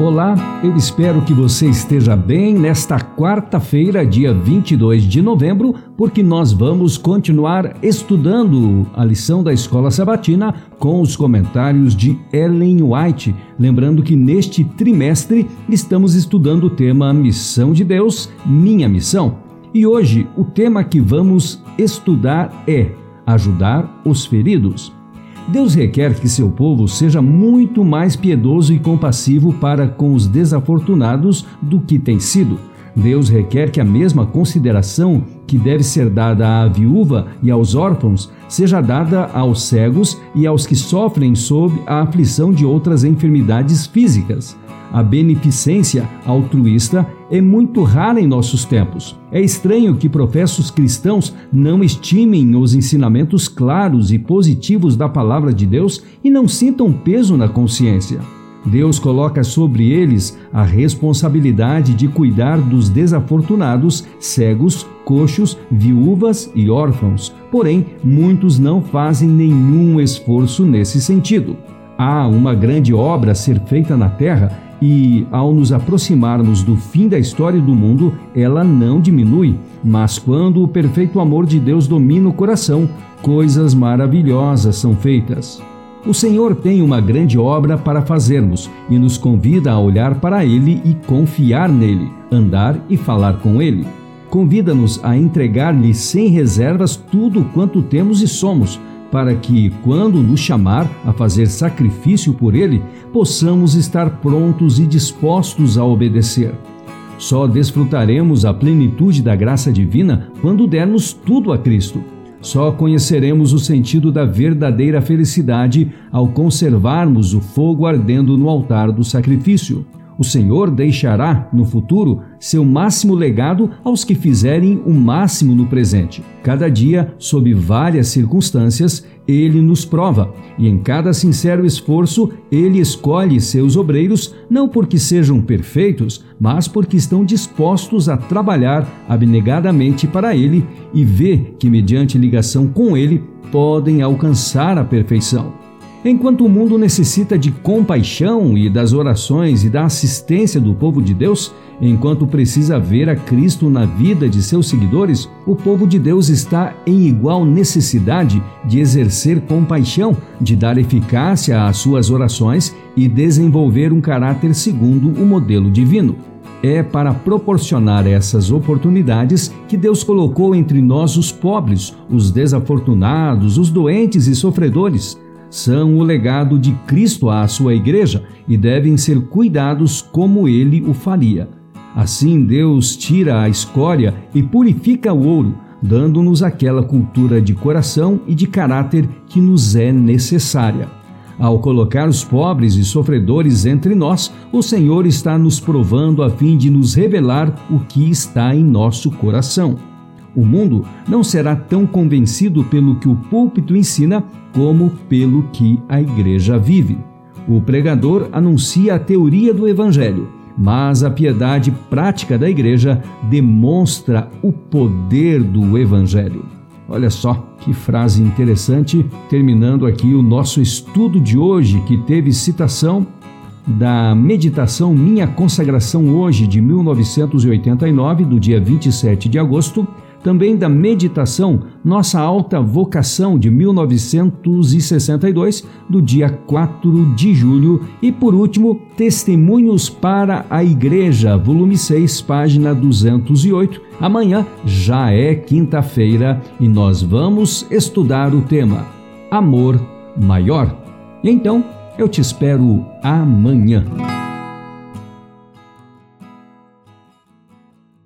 Olá, eu espero que você esteja bem nesta quarta-feira, dia 22 de novembro, porque nós vamos continuar estudando a lição da Escola Sabatina com os comentários de Ellen White. Lembrando que neste trimestre estamos estudando o tema Missão de Deus, Minha Missão. E hoje o tema que vamos estudar é Ajudar os Feridos. Deus requer que seu povo seja muito mais piedoso e compassivo para com os desafortunados do que tem sido. Deus requer que a mesma consideração que deve ser dada à viúva e aos órfãos seja dada aos cegos e aos que sofrem sob a aflição de outras enfermidades físicas. A beneficência altruísta é muito rara em nossos tempos. É estranho que professos cristãos não estimem os ensinamentos claros e positivos da palavra de Deus e não sintam peso na consciência. Deus coloca sobre eles a responsabilidade de cuidar dos desafortunados, cegos, coxos, viúvas e órfãos. Porém, muitos não fazem nenhum esforço nesse sentido. Há uma grande obra a ser feita na terra e, ao nos aproximarmos do fim da história do mundo, ela não diminui, mas quando o perfeito amor de Deus domina o coração, coisas maravilhosas são feitas. O Senhor tem uma grande obra para fazermos e nos convida a olhar para Ele e confiar nele, andar e falar com Ele. Convida-nos a entregar-lhe sem reservas tudo quanto temos e somos para que, quando nos chamar a fazer sacrifício por Ele, possamos estar prontos e dispostos a obedecer. Só desfrutaremos a plenitude da graça divina quando dermos tudo a Cristo. Só conheceremos o sentido da verdadeira felicidade ao conservarmos o fogo ardendo no altar do sacrifício. O Senhor deixará, no futuro, seu máximo legado aos que fizerem o máximo no presente. Cada dia, sob várias circunstâncias, ele nos prova, e em cada sincero esforço, ele escolhe seus obreiros não porque sejam perfeitos, mas porque estão dispostos a trabalhar abnegadamente para ele e vê que, mediante ligação com ele, podem alcançar a perfeição. Enquanto o mundo necessita de compaixão e das orações e da assistência do povo de Deus, enquanto precisa ver a Cristo na vida de seus seguidores, o povo de Deus está em igual necessidade de exercer compaixão, de dar eficácia às suas orações e desenvolver um caráter segundo o modelo divino. É para proporcionar essas oportunidades que Deus colocou entre nós os pobres, os desafortunados, os doentes e sofredores são o legado de Cristo à sua igreja e devem ser cuidados como ele o faria. Assim, Deus tira a escória e purifica o ouro, dando-nos aquela cultura de coração e de caráter que nos é necessária. Ao colocar os pobres e sofredores entre nós, o Senhor está nos provando a fim de nos revelar o que está em nosso coração. O mundo não será tão convencido pelo que o púlpito ensina como pelo que a igreja vive. O pregador anuncia a teoria do evangelho, mas a piedade prática da igreja demonstra o poder do evangelho. Olha só que frase interessante, terminando aqui o nosso estudo de hoje, que teve citação da meditação Minha Consagração Hoje, de 1989, do dia 27 de agosto, também da meditação Nossa Alta Vocação de 1962, do dia 4 de julho, e por último, Testemunhos para a Igreja, volume 6, página 208. Amanhã já é quinta-feira e nós vamos estudar o tema Amor Maior. Então, eu te espero amanhã.